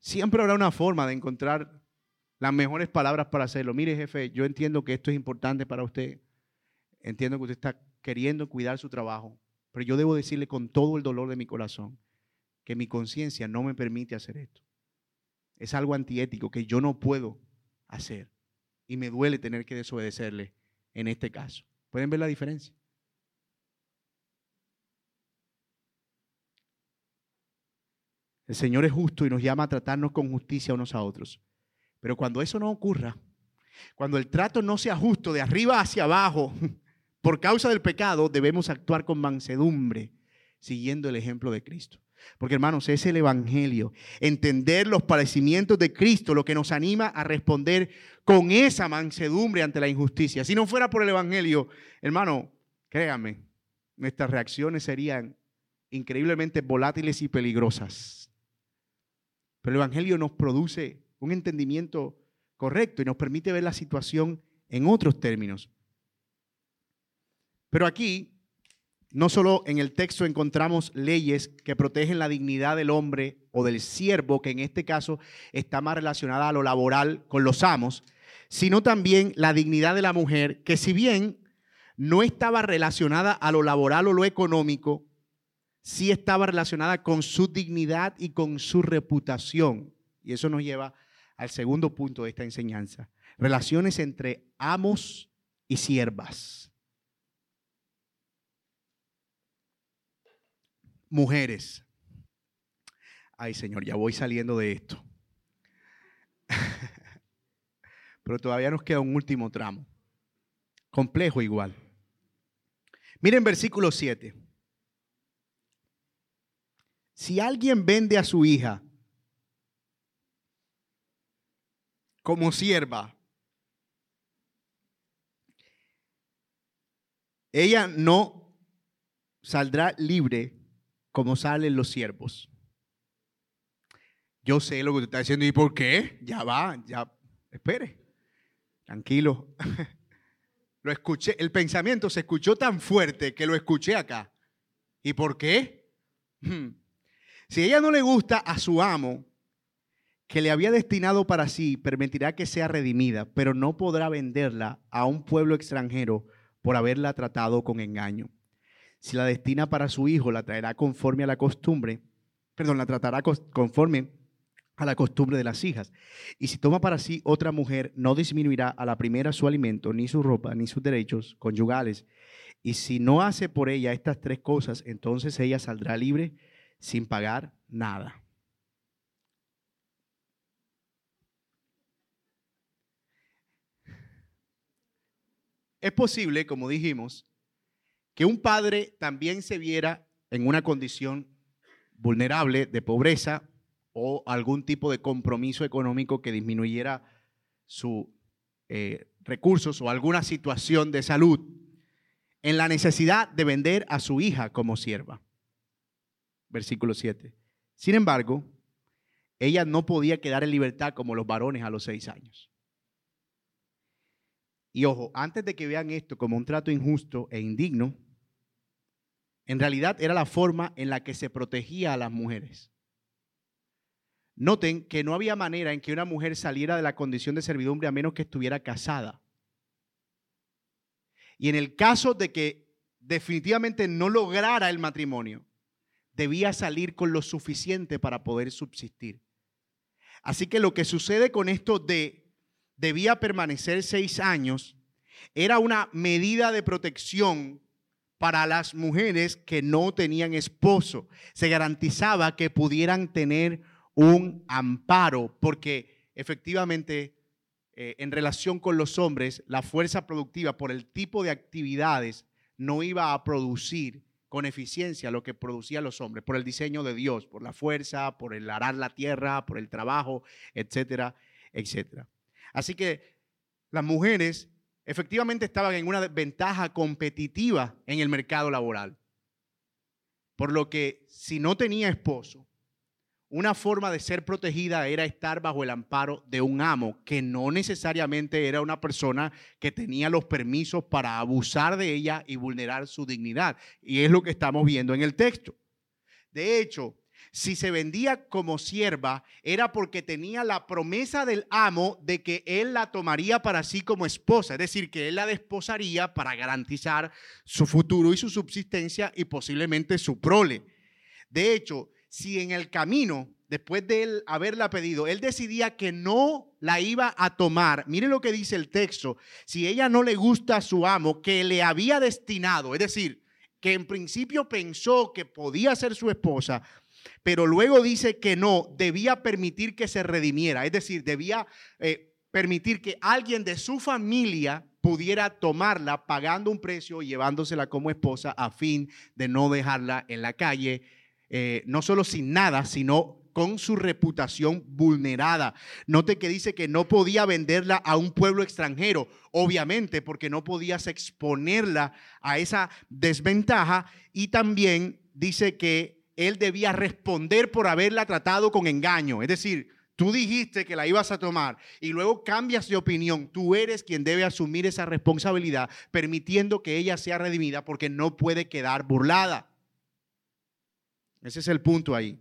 [SPEAKER 2] Siempre habrá una forma de encontrar las mejores palabras para hacerlo. Mire, jefe, yo entiendo que esto es importante para usted. Entiendo que usted está queriendo cuidar su trabajo. Pero yo debo decirle con todo el dolor de mi corazón que mi conciencia no me permite hacer esto. Es algo antiético que yo no puedo hacer y me duele tener que desobedecerle en este caso. ¿Pueden ver la diferencia? El Señor es justo y nos llama a tratarnos con justicia unos a otros. Pero cuando eso no ocurra, cuando el trato no sea justo de arriba hacia abajo, [LAUGHS] por causa del pecado, debemos actuar con mansedumbre, siguiendo el ejemplo de Cristo. Porque hermanos, es el Evangelio, entender los padecimientos de Cristo lo que nos anima a responder con esa mansedumbre ante la injusticia. Si no fuera por el Evangelio, hermano, créame, nuestras reacciones serían increíblemente volátiles y peligrosas. Pero el Evangelio nos produce un entendimiento correcto y nos permite ver la situación en otros términos. Pero aquí no solo en el texto encontramos leyes que protegen la dignidad del hombre o del siervo, que en este caso está más relacionada a lo laboral con los amos, sino también la dignidad de la mujer, que si bien no estaba relacionada a lo laboral o lo económico, sí estaba relacionada con su dignidad y con su reputación. Y eso nos lleva al segundo punto de esta enseñanza. Relaciones entre amos y siervas. Mujeres. Ay, Señor, ya voy saliendo de esto. [LAUGHS] Pero todavía nos queda un último tramo. Complejo igual. Miren versículo 7. Si alguien vende a su hija como sierva, ella no saldrá libre como salen los siervos. Yo sé lo que usted está diciendo. ¿Y por qué? Ya va, ya. Espere. Tranquilo. [LAUGHS] Lo escuché. El pensamiento se escuchó tan fuerte que lo escuché acá. ¿Y por qué? Si ella no le gusta a su amo, que le había destinado para sí, permitirá que sea redimida, pero no podrá venderla a un pueblo extranjero por haberla tratado con engaño. Si la destina para su hijo, la traerá conforme a la costumbre, perdón, la tratará conforme a la costumbre de las hijas. Y si toma para sí otra mujer, no disminuirá a la primera su alimento, ni su ropa, ni sus derechos conyugales. Y si no hace por ella estas tres cosas, entonces ella saldrá libre sin pagar nada. Es posible, como dijimos, que un padre también se viera en una condición vulnerable, de pobreza o algún tipo de compromiso económico que disminuyera sus eh, recursos o alguna situación de salud, en la necesidad de vender a su hija como sierva. Versículo 7. Sin embargo, ella no podía quedar en libertad como los varones a los seis años. Y ojo, antes de que vean esto como un trato injusto e indigno, en realidad era la forma en la que se protegía a las mujeres. Noten que no había manera en que una mujer saliera de la condición de servidumbre a menos que estuviera casada. Y en el caso de que definitivamente no lograra el matrimonio, debía salir con lo suficiente para poder subsistir. Así que lo que sucede con esto de debía permanecer seis años era una medida de protección para las mujeres que no tenían esposo. Se garantizaba que pudieran tener un amparo, porque efectivamente eh, en relación con los hombres, la fuerza productiva por el tipo de actividades no iba a producir con eficiencia lo que producían los hombres, por el diseño de Dios, por la fuerza, por el arar la tierra, por el trabajo, etcétera, etcétera. Así que las mujeres efectivamente estaban en una ventaja competitiva en el mercado laboral. Por lo que si no tenía esposo, una forma de ser protegida era estar bajo el amparo de un amo, que no necesariamente era una persona que tenía los permisos para abusar de ella y vulnerar su dignidad. Y es lo que estamos viendo en el texto. De hecho, si se vendía como sierva, era porque tenía la promesa del amo de que él la tomaría para sí como esposa, es decir, que él la desposaría para garantizar su futuro y su subsistencia y posiblemente su prole. De hecho, si en el camino, después de él haberla pedido, él decidía que no la iba a tomar, mire lo que dice el texto, si ella no le gusta a su amo, que le había destinado, es decir, que en principio pensó que podía ser su esposa, pero luego dice que no, debía permitir que se redimiera, es decir, debía eh, permitir que alguien de su familia pudiera tomarla pagando un precio y llevándosela como esposa a fin de no dejarla en la calle, eh, no solo sin nada, sino con su reputación vulnerada. Note que dice que no podía venderla a un pueblo extranjero, obviamente, porque no podías exponerla a esa desventaja. Y también dice que él debía responder por haberla tratado con engaño. Es decir, tú dijiste que la ibas a tomar y luego cambias de opinión. Tú eres quien debe asumir esa responsabilidad, permitiendo que ella sea redimida porque no puede quedar burlada. Ese es el punto ahí.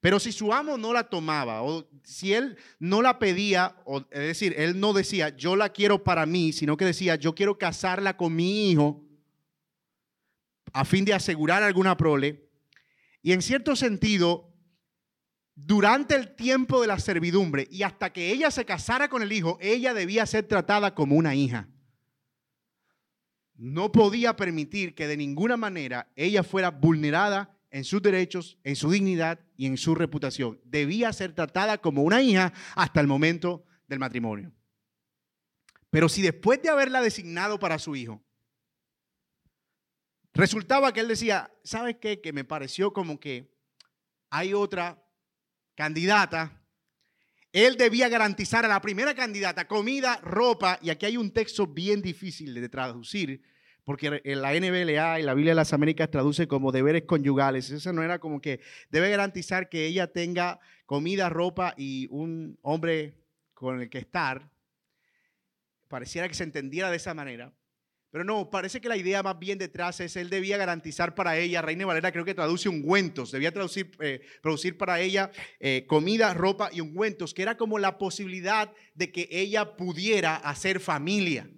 [SPEAKER 2] Pero si su amo no la tomaba, o si él no la pedía, o, es decir, él no decía, yo la quiero para mí, sino que decía, yo quiero casarla con mi hijo, a fin de asegurar alguna prole, y en cierto sentido, durante el tiempo de la servidumbre y hasta que ella se casara con el hijo, ella debía ser tratada como una hija. No podía permitir que de ninguna manera ella fuera vulnerada en sus derechos, en su dignidad y en su reputación. Debía ser tratada como una hija hasta el momento del matrimonio. Pero si después de haberla designado para su hijo, Resultaba que él decía, ¿sabes qué? Que me pareció como que hay otra candidata. Él debía garantizar a la primera candidata comida, ropa, y aquí hay un texto bien difícil de traducir, porque en la NBLA y la Biblia de las Américas traduce como deberes conyugales. Eso no era como que debe garantizar que ella tenga comida, ropa y un hombre con el que estar. Pareciera que se entendiera de esa manera. Pero no, parece que la idea más bien detrás es él debía garantizar para ella, Reina Valera creo que traduce ungüentos, debía traducir, eh, producir para ella eh, comida, ropa y ungüentos, que era como la posibilidad de que ella pudiera hacer familia.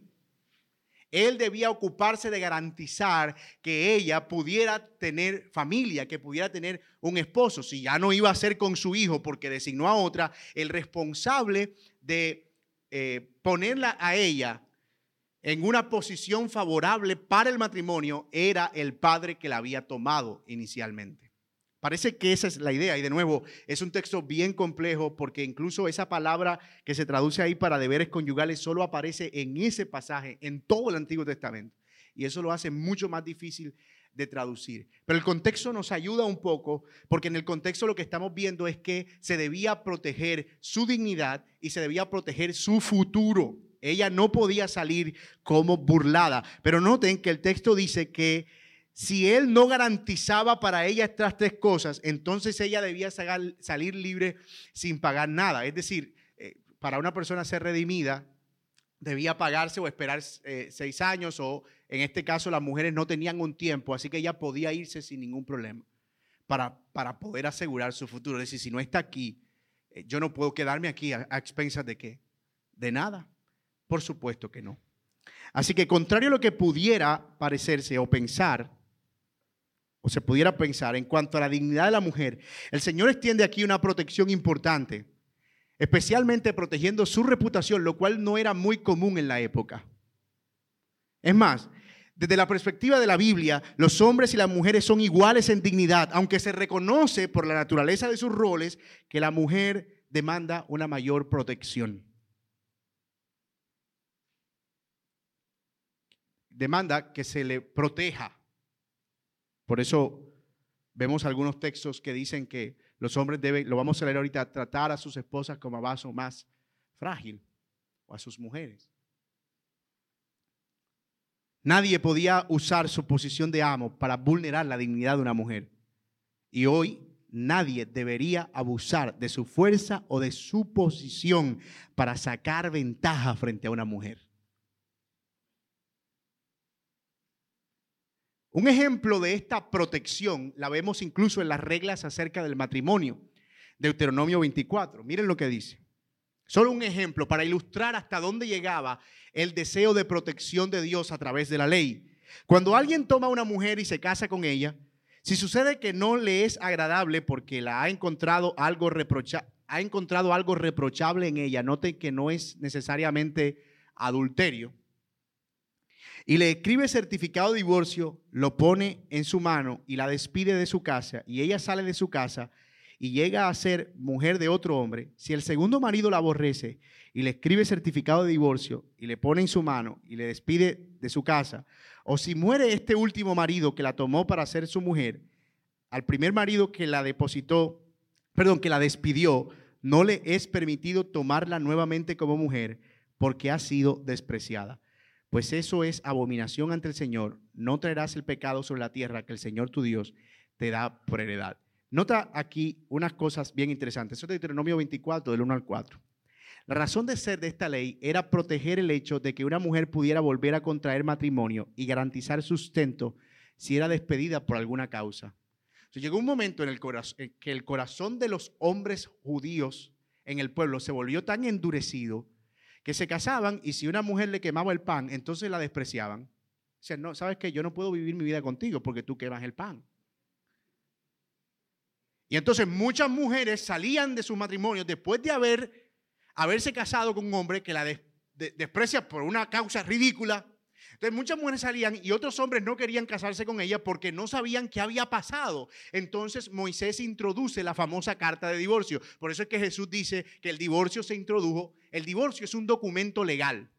[SPEAKER 2] Él debía ocuparse de garantizar que ella pudiera tener familia, que pudiera tener un esposo. Si ya no iba a ser con su hijo porque designó a otra, el responsable de eh, ponerla a ella en una posición favorable para el matrimonio era el padre que la había tomado inicialmente. Parece que esa es la idea y de nuevo es un texto bien complejo porque incluso esa palabra que se traduce ahí para deberes conyugales solo aparece en ese pasaje en todo el Antiguo Testamento y eso lo hace mucho más difícil de traducir. Pero el contexto nos ayuda un poco porque en el contexto lo que estamos viendo es que se debía proteger su dignidad y se debía proteger su futuro. Ella no podía salir como burlada. Pero noten que el texto dice que si él no garantizaba para ella estas tres cosas, entonces ella debía salir libre sin pagar nada. Es decir, eh, para una persona ser redimida, debía pagarse o esperar eh, seis años o en este caso las mujeres no tenían un tiempo, así que ella podía irse sin ningún problema para, para poder asegurar su futuro. Es decir, si no está aquí, eh, yo no puedo quedarme aquí a, expensas de qué? De nada. Por supuesto que no. Así que contrario a lo que pudiera parecerse o pensar, o se pudiera pensar en cuanto a la dignidad de la mujer, el Señor extiende aquí una protección importante especialmente protegiendo su reputación, lo cual no era muy común en la época. Es más, desde la perspectiva de la Biblia, los hombres y las mujeres son iguales en dignidad, aunque se reconoce por la naturaleza de sus roles que la mujer demanda una mayor protección. Demanda que se le proteja. Por eso vemos algunos textos que dicen que los hombres deben, lo vamos a leer ahorita, tratar a sus esposas como a vaso más frágil o a sus mujeres. Nadie podía usar su posición de amo para vulnerar la dignidad de una mujer. Y hoy nadie debería abusar de su fuerza o de su posición para sacar ventaja frente a una mujer. Un ejemplo de esta protección la vemos incluso en las reglas acerca del matrimonio. Deuteronomio 24. Miren lo que dice. Solo un ejemplo para ilustrar hasta dónde llegaba el deseo de protección de Dios a través de la ley. Cuando alguien toma a una mujer y se casa con ella, si sucede que no le es agradable porque la ha encontrado algo reprocha, ha encontrado algo reprochable en ella, note que no es necesariamente adulterio y le escribe certificado de divorcio, lo pone en su mano y la despide de su casa y ella sale de su casa y llega a ser mujer de otro hombre, si el segundo marido la aborrece y le escribe certificado de divorcio y le pone en su mano y le despide de su casa, o si muere este último marido que la tomó para ser su mujer, al primer marido que la depositó, perdón, que la despidió, no le es permitido tomarla nuevamente como mujer porque ha sido despreciada pues eso es abominación ante el Señor. No traerás el pecado sobre la tierra que el Señor tu Dios te da por heredad. Nota aquí unas cosas bien interesantes. Eso es Deuteronomio 24, del 1 al 4. La razón de ser de esta ley era proteger el hecho de que una mujer pudiera volver a contraer matrimonio y garantizar sustento si era despedida por alguna causa. llegó un momento en el en que el corazón de los hombres judíos en el pueblo se volvió tan endurecido que se casaban y si una mujer le quemaba el pan, entonces la despreciaban. O sea, no, sabes que yo no puedo vivir mi vida contigo porque tú quemas el pan. Y entonces muchas mujeres salían de sus matrimonios después de haber, haberse casado con un hombre que la desprecia por una causa ridícula entonces muchas mujeres salían y otros hombres no querían casarse con ella porque no sabían qué había pasado. Entonces Moisés introduce la famosa carta de divorcio. Por eso es que Jesús dice que el divorcio se introdujo. El divorcio es un documento legal.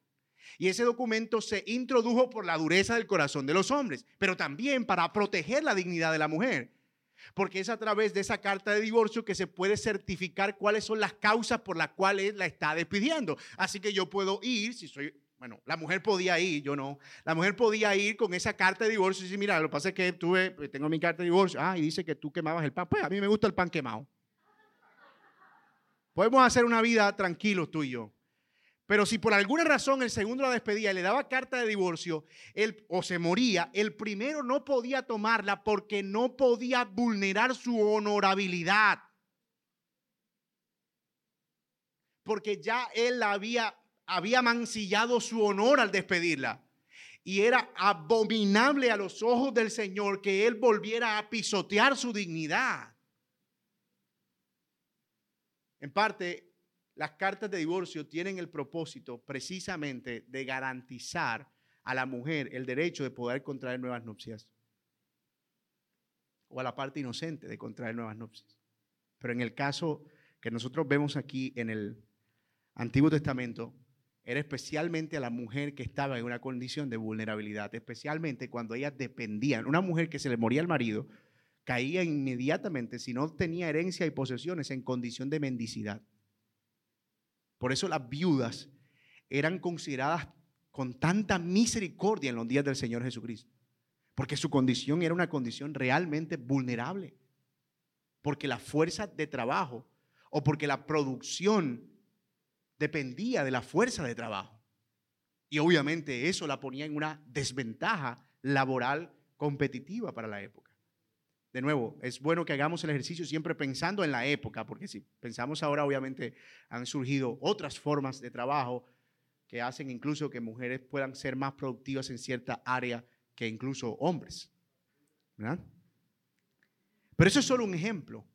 [SPEAKER 2] Y ese documento se introdujo por la dureza del corazón de los hombres, pero también para proteger la dignidad de la mujer. Porque es a través de esa carta de divorcio que se puede certificar cuáles son las causas por las cuales la está despidiendo. Así que yo puedo ir, si soy bueno, la mujer podía ir, yo no. La mujer podía ir con esa carta de divorcio y decir, mira, lo que pasa es que tuve, pues, tengo mi carta de divorcio. Ah, y dice que tú quemabas el pan. Pues a mí me gusta el pan quemado. Podemos hacer una vida tranquilos tú y yo. Pero si por alguna razón el segundo la despedía y le daba carta de divorcio él, o se moría, el primero no podía tomarla porque no podía vulnerar su honorabilidad. Porque ya él la había había mancillado su honor al despedirla. Y era abominable a los ojos del Señor que Él volviera a pisotear su dignidad. En parte, las cartas de divorcio tienen el propósito precisamente de garantizar a la mujer el derecho de poder contraer nuevas nupcias. O a la parte inocente de contraer nuevas nupcias. Pero en el caso que nosotros vemos aquí en el Antiguo Testamento, era especialmente a la mujer que estaba en una condición de vulnerabilidad, especialmente cuando ellas dependían. Una mujer que se le moría el marido caía inmediatamente, si no tenía herencia y posesiones, en condición de mendicidad. Por eso las viudas eran consideradas con tanta misericordia en los días del Señor Jesucristo, porque su condición era una condición realmente vulnerable, porque la fuerza de trabajo o porque la producción dependía de la fuerza de trabajo. Y obviamente eso la ponía en una desventaja laboral competitiva para la época. De nuevo, es bueno que hagamos el ejercicio siempre pensando en la época, porque si pensamos ahora, obviamente han surgido otras formas de trabajo que hacen incluso que mujeres puedan ser más productivas en cierta área que incluso hombres. Pero eso es solo un ejemplo.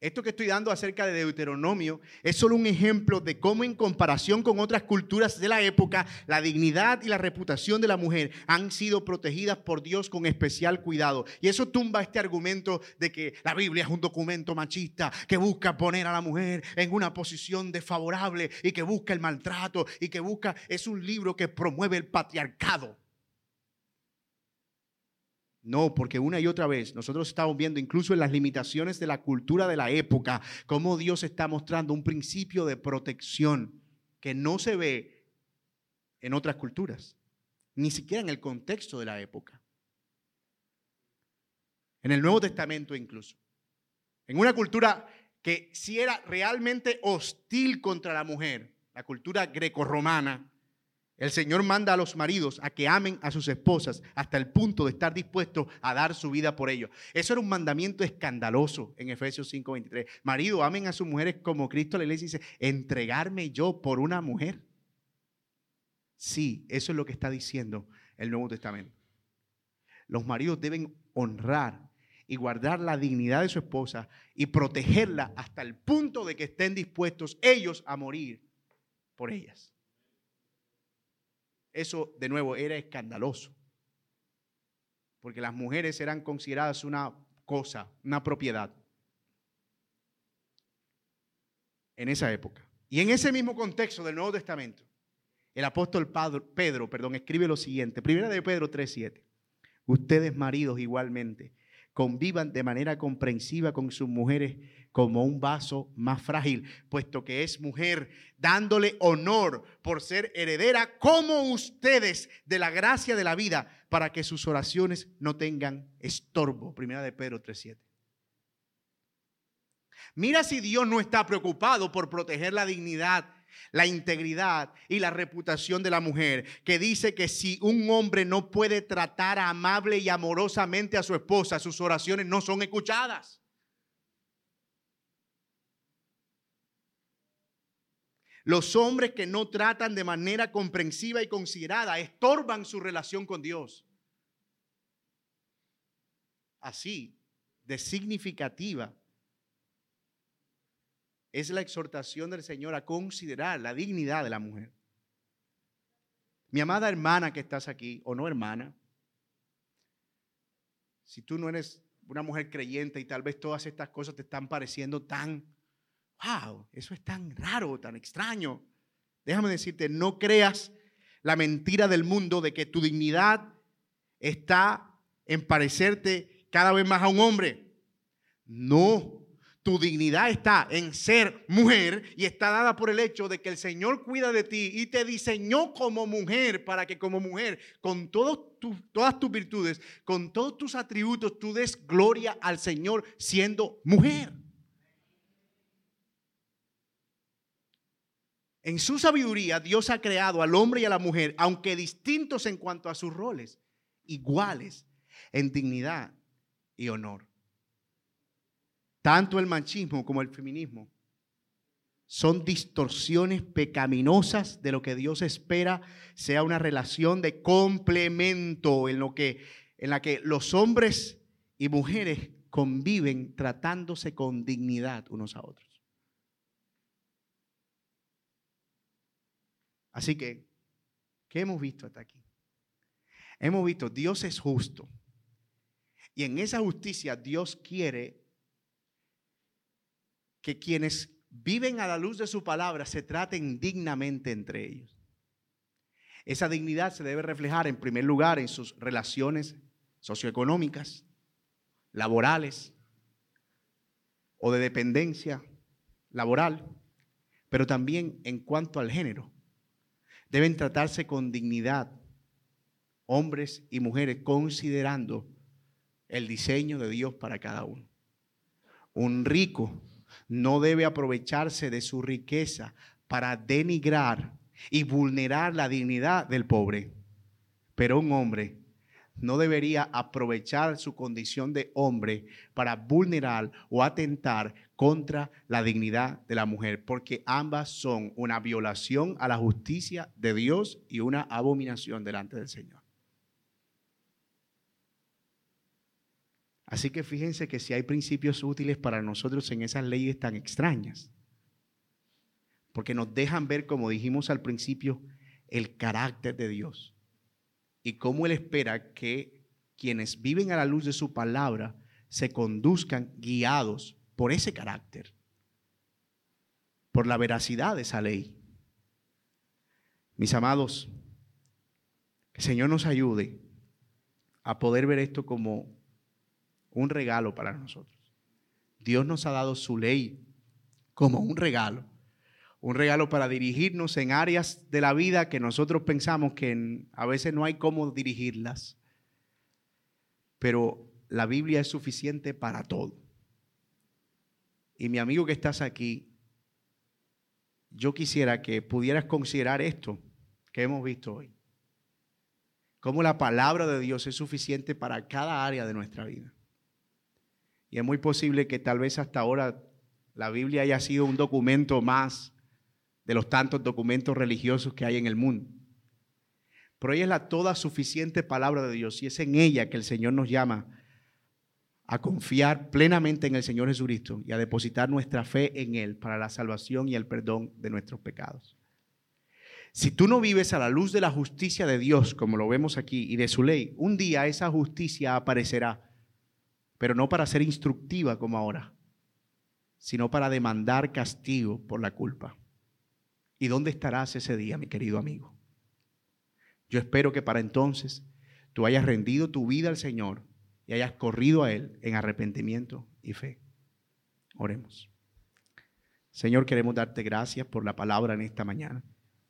[SPEAKER 2] Esto que estoy dando acerca de Deuteronomio es solo un ejemplo de cómo en comparación con otras culturas de la época, la dignidad y la reputación de la mujer han sido protegidas por Dios con especial cuidado. Y eso tumba este argumento de que la Biblia es un documento machista que busca poner a la mujer en una posición desfavorable y que busca el maltrato y que busca, es un libro que promueve el patriarcado. No, porque una y otra vez nosotros estamos viendo incluso en las limitaciones de la cultura de la época, cómo Dios está mostrando un principio de protección que no se ve en otras culturas, ni siquiera en el contexto de la época. En el Nuevo Testamento incluso. En una cultura que si era realmente hostil contra la mujer, la cultura grecorromana, el Señor manda a los maridos a que amen a sus esposas hasta el punto de estar dispuestos a dar su vida por ellos. Eso era un mandamiento escandaloso en Efesios 5:23. Marido, amen a sus mujeres como Cristo la iglesia dice, entregarme yo por una mujer. Sí, eso es lo que está diciendo el Nuevo Testamento. Los maridos deben honrar y guardar la dignidad de su esposa y protegerla hasta el punto de que estén dispuestos ellos a morir por ellas. Eso, de nuevo, era escandaloso. Porque las mujeres eran consideradas una cosa, una propiedad. En esa época. Y en ese mismo contexto del Nuevo Testamento, el apóstol Pedro, perdón, escribe lo siguiente. Primera de Pedro 3.7. Ustedes maridos igualmente convivan de manera comprensiva con sus mujeres como un vaso más frágil, puesto que es mujer, dándole honor por ser heredera como ustedes de la gracia de la vida, para que sus oraciones no tengan estorbo. Primera de Pedro 3.7. Mira si Dios no está preocupado por proteger la dignidad la integridad y la reputación de la mujer, que dice que si un hombre no puede tratar amable y amorosamente a su esposa, sus oraciones no son escuchadas. Los hombres que no tratan de manera comprensiva y considerada estorban su relación con Dios. Así, de significativa es la exhortación del Señor a considerar la dignidad de la mujer. Mi amada hermana que estás aquí, o no hermana, si tú no eres una mujer creyente y tal vez todas estas cosas te están pareciendo tan, wow, eso es tan raro, tan extraño. Déjame decirte, no creas la mentira del mundo de que tu dignidad está en parecerte cada vez más a un hombre. No, tu dignidad está en ser mujer y está dada por el hecho de que el Señor cuida de ti y te diseñó como mujer para que como mujer, con todas tus virtudes, con todos tus atributos, tú des gloria al Señor siendo mujer. En su sabiduría, Dios ha creado al hombre y a la mujer, aunque distintos en cuanto a sus roles, iguales en dignidad y honor. Tanto el machismo como el feminismo son distorsiones pecaminosas de lo que Dios espera sea una relación de complemento en, lo que, en la que los hombres y mujeres conviven tratándose con dignidad unos a otros. Así que, ¿qué hemos visto hasta aquí? Hemos visto, Dios es justo. Y en esa justicia Dios quiere que quienes viven a la luz de su palabra se traten dignamente entre ellos. Esa dignidad se debe reflejar en primer lugar en sus relaciones socioeconómicas, laborales o de dependencia laboral, pero también en cuanto al género. Deben tratarse con dignidad hombres y mujeres considerando el diseño de Dios para cada uno. Un rico no debe aprovecharse de su riqueza para denigrar y vulnerar la dignidad del pobre. Pero un hombre no debería aprovechar su condición de hombre para vulnerar o atentar contra la dignidad de la mujer, porque ambas son una violación a la justicia de Dios y una abominación delante del Señor. Así que fíjense que si hay principios útiles para nosotros en esas leyes tan extrañas, porque nos dejan ver, como dijimos al principio, el carácter de Dios y cómo Él espera que quienes viven a la luz de su palabra se conduzcan guiados por ese carácter, por la veracidad de esa ley. Mis amados, el Señor nos ayude a poder ver esto como un regalo para nosotros. Dios nos ha dado su ley como un regalo un regalo para dirigirnos en áreas de la vida que nosotros pensamos que a veces no hay cómo dirigirlas. Pero la Biblia es suficiente para todo. Y mi amigo que estás aquí, yo quisiera que pudieras considerar esto que hemos visto hoy. Cómo la palabra de Dios es suficiente para cada área de nuestra vida. Y es muy posible que tal vez hasta ahora la Biblia haya sido un documento más de los tantos documentos religiosos que hay en el mundo. Pero ella es la toda suficiente palabra de Dios y es en ella que el Señor nos llama a confiar plenamente en el Señor Jesucristo y a depositar nuestra fe en Él para la salvación y el perdón de nuestros pecados. Si tú no vives a la luz de la justicia de Dios, como lo vemos aquí, y de su ley, un día esa justicia aparecerá, pero no para ser instructiva como ahora, sino para demandar castigo por la culpa. ¿Y dónde estarás ese día, mi querido amigo? Yo espero que para entonces tú hayas rendido tu vida al Señor y hayas corrido a Él en arrepentimiento y fe. Oremos. Señor, queremos darte gracias por la palabra en esta mañana.